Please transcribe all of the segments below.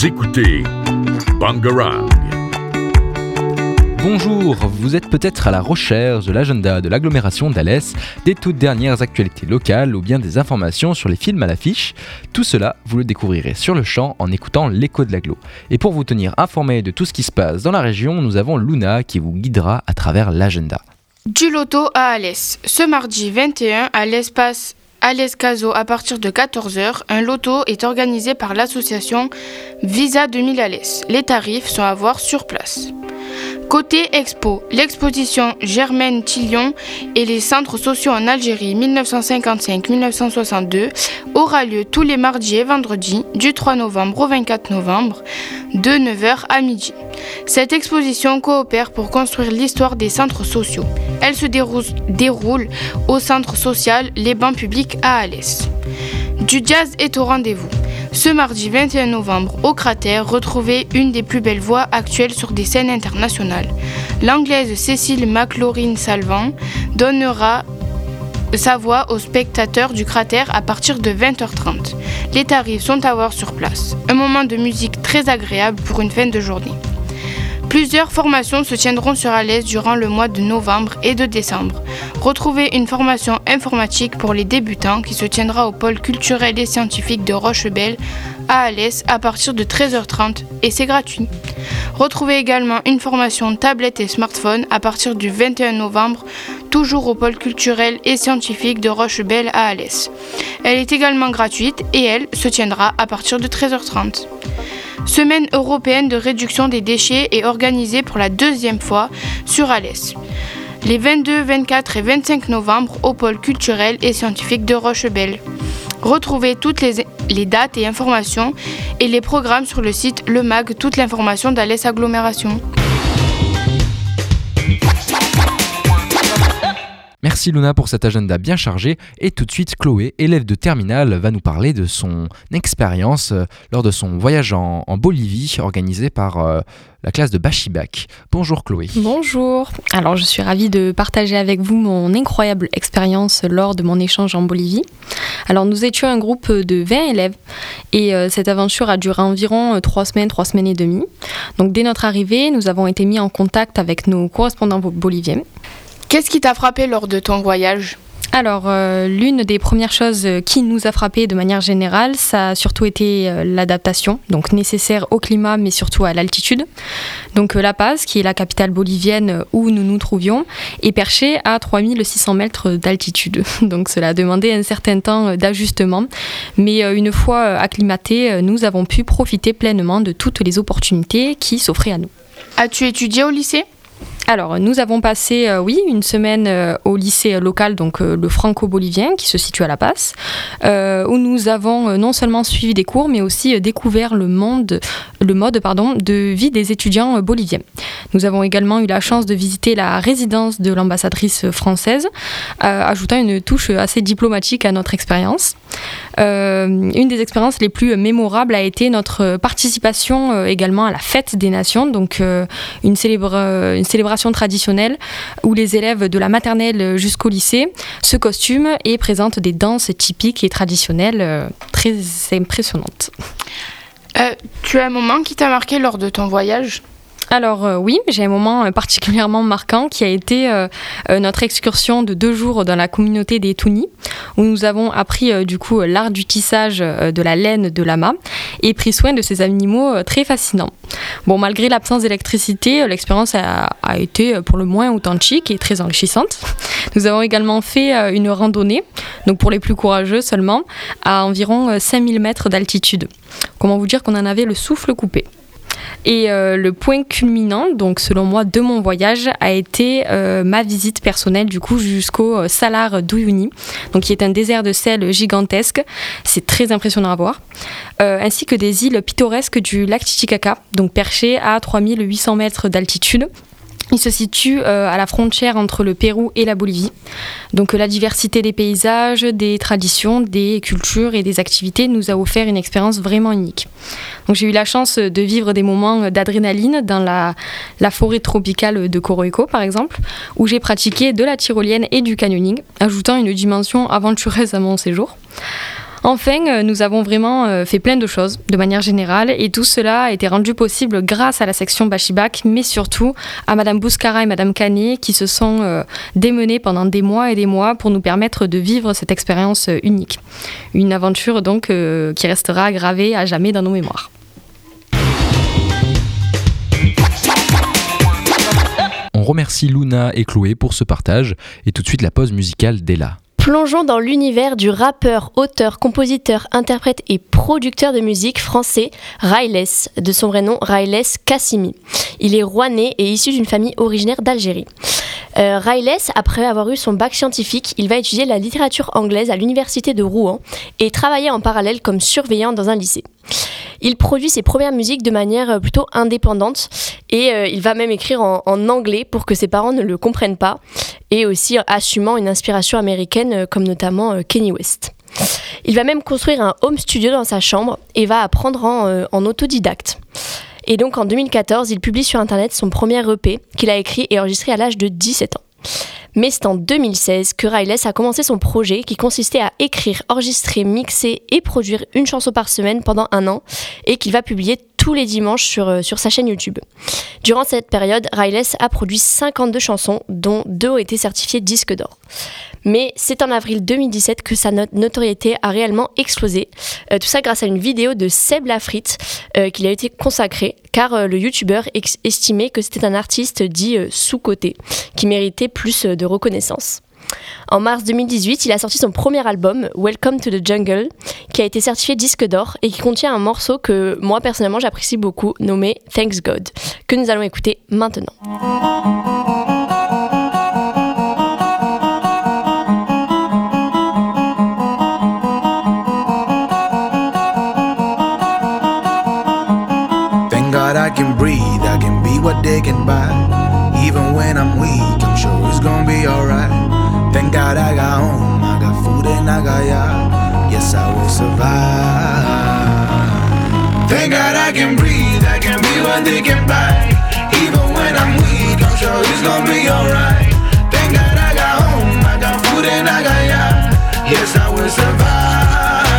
Vous écoutez Bangarang. Bonjour, vous êtes peut-être à la recherche de l'agenda de l'agglomération d'Alès, des toutes dernières actualités locales ou bien des informations sur les films à l'affiche. Tout cela, vous le découvrirez sur le champ en écoutant l'écho de l'agglo. Et pour vous tenir informé de tout ce qui se passe dans la région, nous avons Luna qui vous guidera à travers l'agenda. Du loto à Alès. Ce mardi 21, à l'espace Alès Caso à partir de 14h, un loto est organisé par l'association Visa 2000 Alès. Les tarifs sont à voir sur place. Côté expo, l'exposition Germaine Tillion et les centres sociaux en Algérie 1955-1962 aura lieu tous les mardis et vendredis du 3 novembre au 24 novembre de 9h à midi. Cette exposition coopère pour construire l'histoire des centres sociaux. Elle se déroule au centre social Les Bancs Publics à Alès. Du jazz est au rendez-vous. Ce mardi 21 novembre, au cratère, retrouvez une des plus belles voix actuelles sur des scènes internationales. L'anglaise Cécile McLaurin Salvant donnera sa voix aux spectateurs du cratère à partir de 20h30. Les tarifs sont à voir sur place. Un moment de musique très agréable pour une fin de journée. Plusieurs formations se tiendront sur Alès durant le mois de novembre et de décembre. Retrouvez une formation informatique pour les débutants qui se tiendra au pôle culturel et scientifique de Rochebelle à Alès à partir de 13h30 et c'est gratuit. Retrouvez également une formation tablette et smartphone à partir du 21 novembre, toujours au pôle culturel et scientifique de Rochebelle à Alès. Elle est également gratuite et elle se tiendra à partir de 13h30. Semaine européenne de réduction des déchets est organisée pour la deuxième fois sur Alès. Les 22, 24 et 25 novembre au pôle culturel et scientifique de Rochebelle. Retrouvez toutes les, dates et informations et les programmes sur le site Le Mag, toute l'information d'Alès Agglomération. Merci Luna pour cet agenda bien chargé et tout de suite Chloé, élève de terminale, va nous parler de son expérience euh, lors de son voyage en, Bolivie organisé par euh, la classe de Bachibac. Bonjour Chloé. Bonjour. Alors je suis ravie de partager avec vous mon incroyable expérience lors de mon échange en Bolivie. Alors nous étions un groupe de 20 élèves et euh, cette aventure a duré environ 3 semaines, 3 semaines et demie. Donc dès notre arrivée, nous avons été mis en contact avec nos correspondants boliviens. Qu'est-ce qui t'a frappé lors de ton voyage? Alors, euh, l'une des premières choses qui nous a frappé de manière générale, ça a surtout été euh, l'adaptation, donc nécessaire au climat, mais surtout à l'altitude. Donc, euh, La Paz, qui est la capitale bolivienne où nous nous trouvions, est perchée à 3600 mètres d'altitude. Donc, cela a demandé un certain temps d'ajustement. Mais une fois acclimatés, nous avons pu profiter pleinement de toutes les opportunités qui s'offraient à nous. As-tu étudié au lycée? Alors, nous avons passé, euh, oui, une semaine euh, au lycée local, donc euh, le franco-bolivien, qui se situe à La Paz, où nous avons non seulement suivi des cours, mais aussi découvert le, mode de vie des étudiants boliviens. Nous avons également eu la chance de visiter la résidence de l'ambassadrice française, ajoutant une touche assez diplomatique à notre expérience. une des expériences les plus mémorables a été notre participation également à la fête des nations, donc une célébration traditionnelle où les élèves de la maternelle jusqu'au lycée se costument et présentent des danses typiques et traditionnelles euh, très impressionnantes. Euh, tu as un moment qui t'a marqué lors de ton voyage? Alors euh, oui, j'ai un moment euh, particulièrement marquant qui a été euh, notre excursion de deux jours dans la communauté des Tunis, où nous avons appris du coup l'art du tissage de la laine de lama et pris soin de ces animaux très fascinants. Bon, malgré l'absence d'électricité, l'expérience a, a, été pour le moins authentique et très enrichissante. Nous avons également fait une randonnée, donc pour les plus courageux seulement, à environ 5000 mètres d'altitude. Comment vous dire qu'on en avait le souffle coupé. Et euh, le point culminant, donc selon moi, de mon voyage a été euh, ma visite personnelle du coup jusqu'au euh, Salar d'Uyuni, donc qui est un désert de sel gigantesque. C'est très impressionnant à voir. ainsi que des îles pittoresques du lac Titicaca, donc perchées à 3800 mètres d'altitude. Il se situe à la frontière entre le Pérou et la Bolivie. Donc la diversité des paysages, des traditions, des cultures et des activités nous a offert une expérience vraiment unique. Donc j'ai eu la chance de vivre des moments d'adrénaline dans la, la, forêt tropicale de Coroico par exemple, où j'ai pratiqué de la tyrolienne et du canyoning, ajoutant une dimension aventureuse à mon séjour. Enfin, euh, nous avons vraiment euh, fait plein de choses de manière générale et tout cela a été rendu possible grâce à la section Bachibak, mais surtout à Madame Bouskara et Madame Canet qui se sont euh, démenées pendant des mois et des mois pour nous permettre de vivre cette expérience unique. Une aventure donc qui restera gravée à jamais dans nos mémoires. On remercie Luna et Chloé pour ce partage et tout de suite la pause musicale d'Ella. Plongeons dans l'univers du rappeur, auteur, compositeur, interprète et producteur de musique français Railes, de son vrai nom Railes Kassimi. Il est rouennais et issu d'une famille originaire d'Algérie. Euh, après avoir eu son bac scientifique, il va étudier la littérature anglaise à l'université de Rouen et travailler en parallèle comme surveillant dans un lycée. Il produit ses premières musiques de manière euh, plutôt indépendante et euh, il va même écrire en, anglais pour que ses parents ne le comprennent pas et aussi assumant une inspiration américaine euh, comme notamment Kenny West. Il va même construire un home studio dans sa chambre et va apprendre en, en autodidacte. Et donc en 2014, il publie sur Internet son premier EP qu'il a écrit et enregistré à l'âge de 17 ans. Mais c'est en 2016 que Riles a commencé son projet qui consistait à écrire, enregistrer, mixer et produire une chanson par semaine pendant un an et qu'il va publier tous les dimanches sur, euh, sur sa chaîne YouTube. Durant cette période, Riles a produit 52 chansons, dont deux ont été certifiées disque d'or. Mais c'est en avril 2017 que sa notoriété a réellement explosé. Euh, tout ça grâce à une vidéo de Seb Lafrite euh, qui lui a été consacrée, car le youtubeur estimait que c'était un artiste dit sous-coté, qui méritait plus de reconnaissance. En mars 2018, il a sorti son premier album, Welcome to the Jungle, qui a été certifié disque d'or et qui contient un morceau que moi personnellement j'apprécie beaucoup, nommé Thanks God, que nous allons écouter maintenant. I can breathe, I can be what they can buy. Even when I'm weak, I'm sure it's gonna be alright. Thank God I got home, I got food and I got y'all. Yes, I will survive. Thank God I can breathe, I can be what they can buy. Even when I'm weak, I'm sure it's gonna be alright. Thank God I got home, I got food and I got y'all. Yes, I will survive.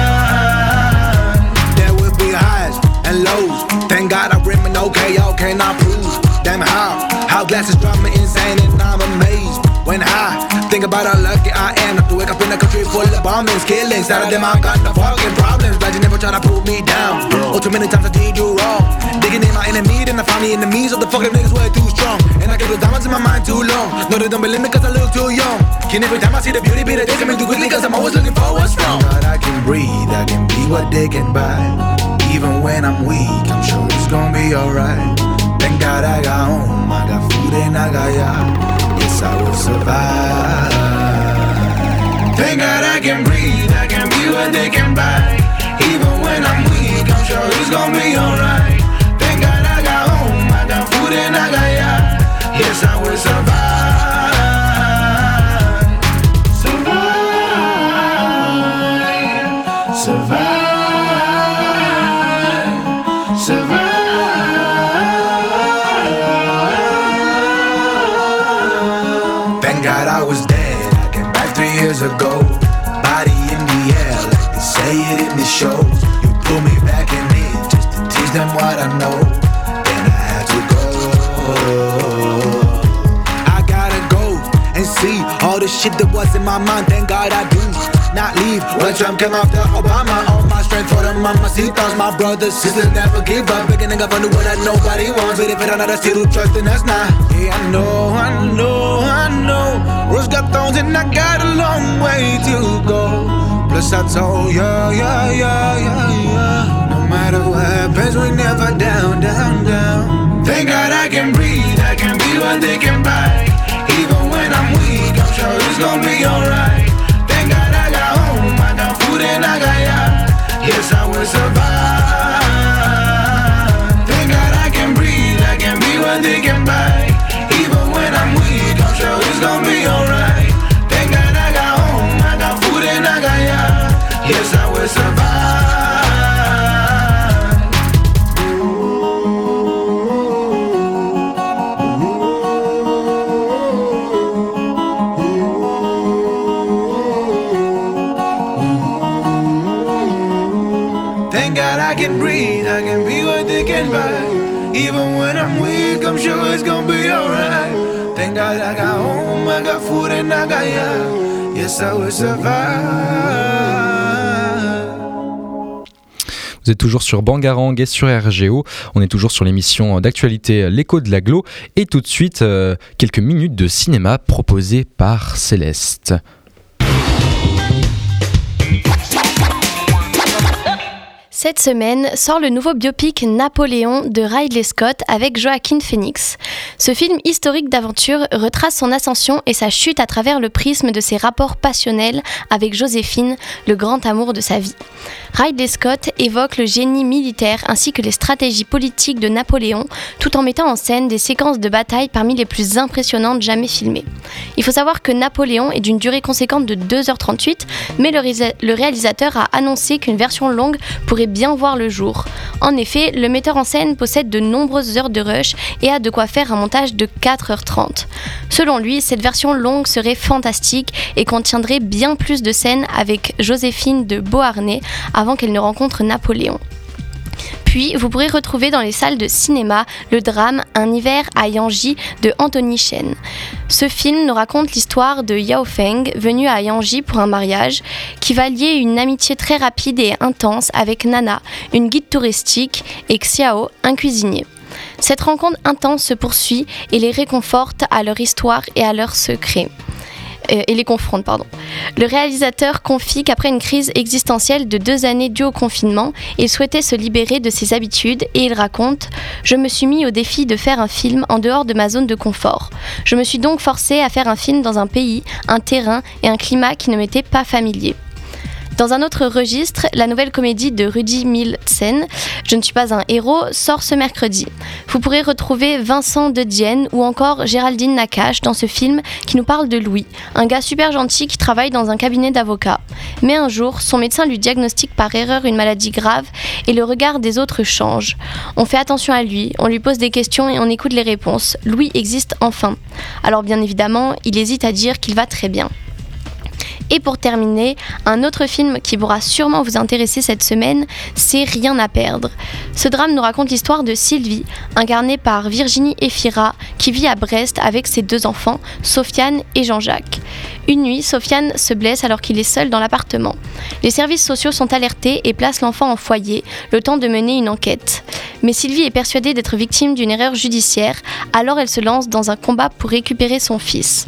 There will be highs and lows. Thank God I remain okay, y'all cannot prove. Damn how, how glasses drive me insane and Think about how lucky I am not to wake up in a country full of bombings, killings. Out of them, I got no fucking problems. Glad you never try to put me down. Oh, too many times I did you wrong. Digging in my enemy, then I find the enemies of the fucking niggas way too strong. And I keep the diamonds in my mind too long. No, they don't believe me cause I look too young. Can every time I see the beauty, be the day coming too quickly cause I'm always looking for what's wrong. But I can breathe, I can be what they can buy. Even when I'm weak, I'm sure it's gonna be alright. Thank God I got home, I got food and I got. Yes, I will survive. Thank God I can breathe, I can be what they can buy. Even when I'm weak, I'm sure it's gonna be alright. Thank God I got home, I got food and I got in my mind. Thank God I do not leave. When Trump came after Obama, all my strength for the mamacitas, my brothers, sisters never give up. Big nigga for the what that nobody wants. But if it another still trust, then that's not. Yeah, I know, I know, I know. Rose got thorns and I got a long way to go. Plus I told ya, yeah, yeah, yeah, yeah. No matter what happens, we never down, down, down. Thank God I can breathe, I can be what they can buy. It's gonna be alright. Thank God I got home, I got food and I got ya. Yes, I will survive. Thank God I can breathe, I can be what they can toujours sur Bangarang et sur RGO. On est toujours sur l'émission d'actualité L'écho de l'aglo. Et tout de suite, euh, quelques minutes de cinéma proposées par Céleste. Cette semaine sort le nouveau biopic Napoléon de Ridley Scott avec Joaquin Phoenix. Ce film historique d'aventure retrace son ascension et sa chute à travers le prisme de ses rapports passionnels avec Joséphine, le grand amour de sa vie. Ridley Scott évoque le génie militaire ainsi que les stratégies politiques de Napoléon tout en mettant en scène des séquences de bataille parmi les plus impressionnantes jamais filmées. Il faut savoir que Napoléon est d'une durée conséquente de 2h38, mais le, réalisateur a annoncé qu'une version longue pourrait bien voir le jour. En effet, le metteur en scène possède de nombreuses heures de rush et a de quoi faire un montage de 4h30. Selon lui, cette version longue serait fantastique et contiendrait bien plus de scènes avec Joséphine de Beauharnais avant qu'elle ne rencontre Napoléon. Puis, vous pourrez retrouver dans les salles de cinéma le drame Un hiver à Yanji de Anthony Chen. Ce film nous raconte l'histoire de Yao Feng, venu à Yanji pour un mariage, qui va lier une amitié très rapide et intense avec Nana, une guide touristique, et Xiao, un cuisinier. Cette rencontre intense se poursuit et les réconforte à leur histoire et à leurs secrets. Et les confronte. Pardon. Le réalisateur confie qu'après une crise existentielle de deux années due au confinement, il souhaitait se libérer de ses habitudes et il raconte Je me suis mis au défi de faire un film en dehors de ma zone de confort. Je me suis donc forcé à faire un film dans un pays, un terrain et un climat qui ne m'étaient pas familiers. Dans un autre registre, la nouvelle comédie de Rudy Milsen, Je ne suis pas un héros, sort ce mercredi. Vous pourrez retrouver Vincent de Dienne ou encore Géraldine Nakache dans ce film qui nous parle de Louis, un gars super gentil qui travaille dans un cabinet d'avocats. Mais un jour, son médecin lui diagnostique par erreur une maladie grave et le regard des autres change. On fait attention à lui, on lui pose des questions et on écoute les réponses. Louis existe enfin. Alors bien évidemment, il hésite à dire qu'il va très bien. Et pour terminer, un autre film qui pourra sûrement vous intéresser cette semaine, c'est Rien à perdre. Ce drame nous raconte l'histoire de Sylvie, incarnée par Virginie Efira, qui vit à Brest avec ses deux enfants, Sofiane et Jean-Jacques. Une nuit, Sofiane se blesse alors qu'il est seul dans l'appartement. Les services sociaux sont alertés et placent l'enfant en foyer, le temps de mener une enquête. Mais Sylvie est persuadée d'être victime d'une erreur judiciaire, alors elle se lance dans un combat pour récupérer son fils.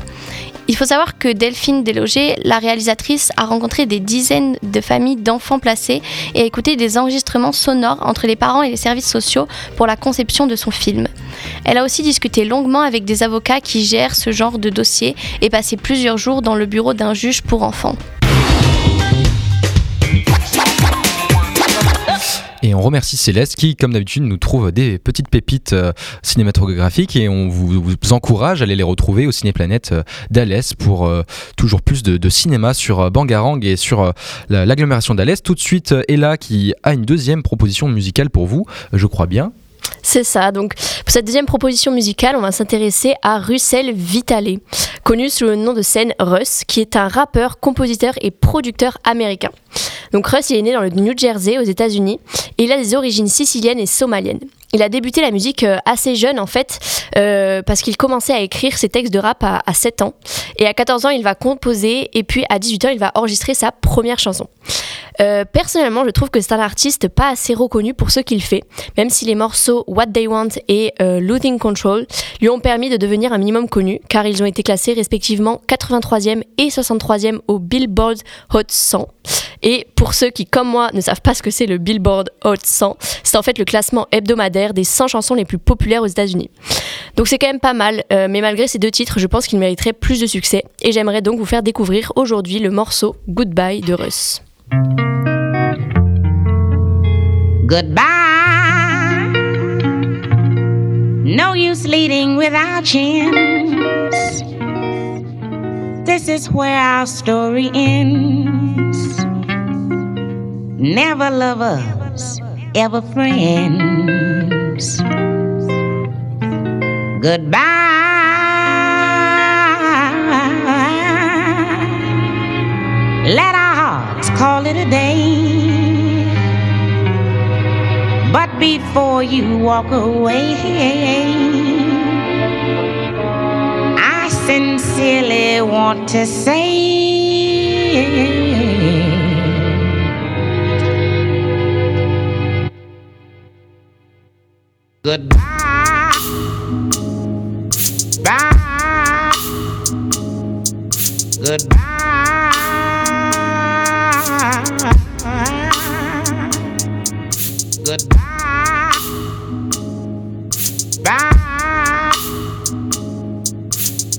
Il faut savoir que Delphine Deloger, la réalisatrice, a rencontré des dizaines de familles d'enfants placés et a écouté des enregistrements sonores entre les parents et les services sociaux pour la conception de son film. Elle a aussi discuté longuement avec des avocats qui gèrent ce genre de dossier et passé plusieurs jours dans le bureau d'un juge pour enfants. Et on remercie Céleste qui, comme d'habitude, nous trouve des petites pépites euh, cinématographiques et on vous, encourage à aller les retrouver au Cinéplanète euh, d'Alès pour euh, toujours plus de, cinéma sur Bangarang et sur l'agglomération d'Alès. Tout de suite, Ella qui a une deuxième proposition musicale pour vous, je crois bien. C'est ça. Donc, pour cette deuxième proposition musicale, on va s'intéresser à Russell Vitale, connu sous le nom de scène Russ, qui est un rappeur, compositeur et producteur américain. Donc, Russ, il est né dans le New Jersey, aux États-Unis, et il a des origines siciliennes et somaliennes. Il a débuté la musique euh, assez jeune en fait, euh, parce qu'il commençait à écrire ses textes de rap à, 7 ans. Et à 14 ans, il va composer, et puis à 18 ans, il va enregistrer sa première chanson. Euh, personnellement, je trouve que c'est un artiste pas assez reconnu pour ce qu'il fait, même si les morceaux What They Want et Losing Control lui ont permis de devenir un minimum connu, car ils ont été classés respectivement 83e et 63e au Billboard Hot 100. Et pour ceux qui, comme moi, ne savent pas ce que c'est le Billboard Hot 100, c'est en fait le classement hebdomadaire des 100 chansons les plus populaires aux États-Unis. Donc c'est quand même pas mal, euh, mais malgré ces deux titres, je pense qu'il mériterait plus de succès. Et j'aimerais donc vous faire découvrir aujourd'hui le morceau Goodbye de Russ. No use leading without. This is where our story ends. Never lovers, ever friends. Goodbye. Let our hearts call it a day. But before you walk away, I sincerely want to say. Goodbye. Bye. Goodbye. Goodbye. Bye.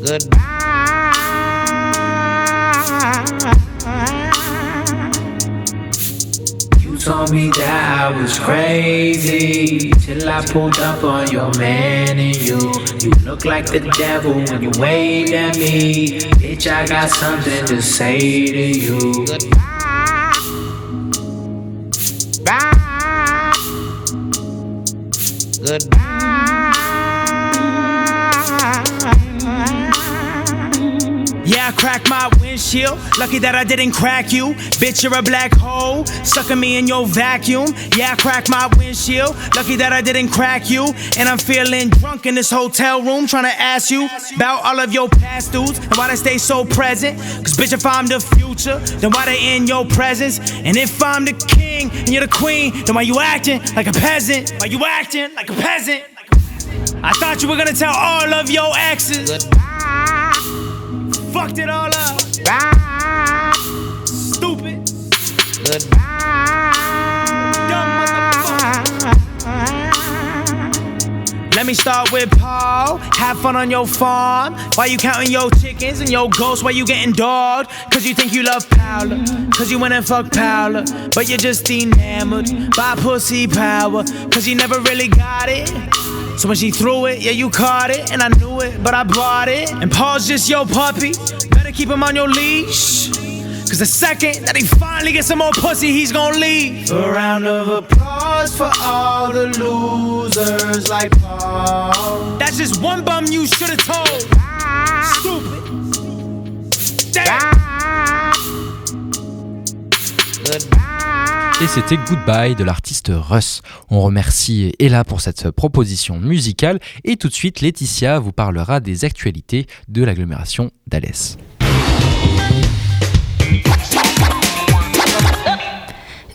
Goodbye. Told me that I was crazy till I pulled up on your man and you. You look like the devil when you waved at me. Bitch, I got something to say to you. Lucky that I didn't crack you. Bitch, you're a black hole. Sucking me in your vacuum. Yeah, I my windshield. Lucky that I didn't crack you. And I'm feeling drunk in this hotel room trying to ask you about all of your past dudes and why they stay so present. Cause bitch, if I'm the future, then why they in your presence? And if I'm the king and you're the queen, then why you acting like a peasant? Why you acting like a peasant? I thought you were gonna tell all of your exes. Fucked it all up. Stupid. Goodbye. Let me start with Paul. Have fun on your farm. Why you counting your chickens and your ghosts? Why you getting dogged? Cause you think you love Paula. Cause you went and fuck Paula. But you're just enamored by pussy power. Cause you never really got it. So when she threw it, yeah, you caught it. And I knew it, but I bought it. And Paul's just your puppy. Keep him on your leash? Cause the second that he finally gets some more pussy, he's gonna leave. A round of applause for all the losers like Paul. That's just one bum you should've told. Stupid. Damn. Et c'était Goodbye de l'artiste Russ. On remercie Ella pour cette proposition musicale et tout de suite Laetitia vous parlera des actualités de l'agglomération d'Alès.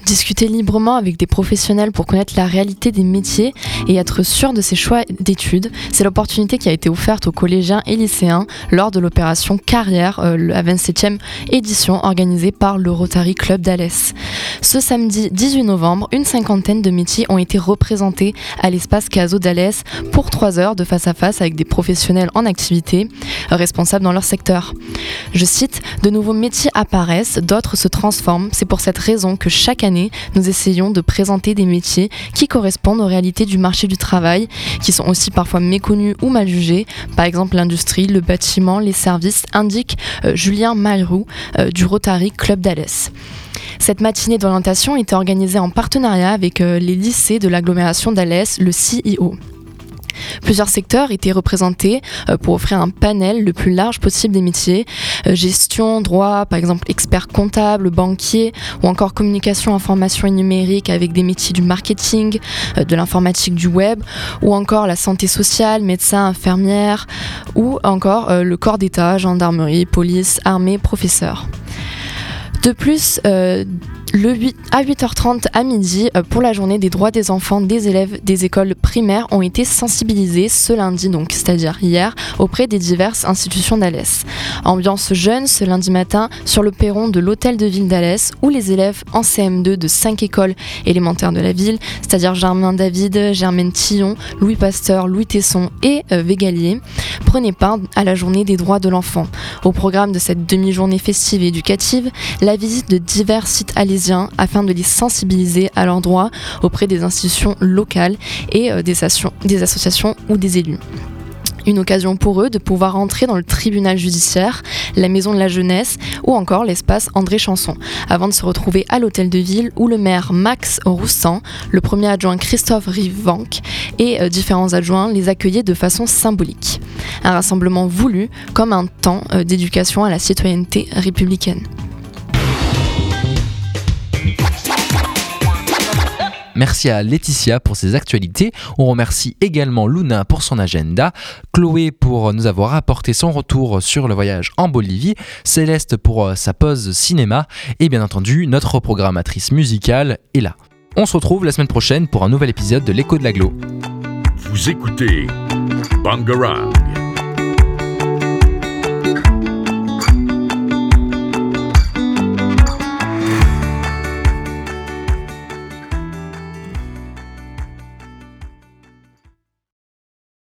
Discuter librement avec des professionnels pour connaître la réalité des métiers et être sûr de ses choix d'études, c'est l'opportunité qui a été offerte aux collégiens et lycéens lors de l'opération Carrière, euh, la 27e édition organisée par le Rotary Club d'Alès. Ce samedi 18 novembre, une cinquantaine de métiers ont été représentés à l'espace Caso d'Alès pour trois heures de face à face avec des professionnels en activité, responsables dans leur secteur. Je cite, de nouveaux métiers apparaissent, d'autres se transforment. C'est pour cette raison que chaque année, nous essayons de présenter des métiers qui correspondent aux réalités du marché du travail, qui sont aussi parfois méconnus ou mal jugés. Par exemple, l'industrie, le bâtiment, les services, indique euh, Julien Malroux euh, du Rotary Club d'Alès. Cette matinée d'orientation était organisée en partenariat avec euh, les lycées de l'agglomération d'Alès, le CIO. Plusieurs secteurs étaient représentés euh, pour offrir un panel le plus large possible des métiers. Euh, gestion, droit, par exemple expert comptable, banquier, ou encore communication, information et numérique avec des métiers du marketing, euh, de l'informatique, du web, ou encore la santé sociale, médecin, infirmière, ou encore le corps d'État, gendarmerie, police, armée, professeur. De plus, le 8, à 8h30 à midi, euh, pour la journée des droits des enfants des élèves des écoles primaires ont été sensibilisés ce lundi, donc c'est-à-dire hier, auprès des diverses institutions d'Alès. Ambiance jeune ce lundi matin sur le perron de l'hôtel de ville d'Alès, où les élèves en CM2 de 5 écoles élémentaires de la ville, c'est-à-dire Germain David, Germaine Tillon, Louis Pasteur, Louis Tesson et euh, Végalier, prenaient part à la journée des droits de l'enfant. Au programme de cette demi-journée festive et éducative, la visite de divers sites alésiens afin de les sensibiliser à leurs droits auprès des institutions locales et euh, des associations ou des élus une occasion pour eux de pouvoir entrer dans le tribunal judiciaire, la maison de la jeunesse ou encore l'espace André Chanson, avant de se retrouver à l'hôtel de ville où le maire Max Roussan, le premier adjoint Christophe Rivanc et euh, différents adjoints les accueillaient de façon symbolique. Un rassemblement voulu comme un temps euh, d'éducation à la citoyenneté républicaine. Merci à Laetitia pour ses actualités. On remercie également Luna pour son agenda, Chloé pour nous avoir apporté son retour sur le voyage en Bolivie, Céleste pour euh, sa pause cinéma et bien entendu notre programmatrice musicale est là. On se retrouve la semaine prochaine pour un nouvel épisode de l'écho de l'aglo. Vous écoutez Bangarang.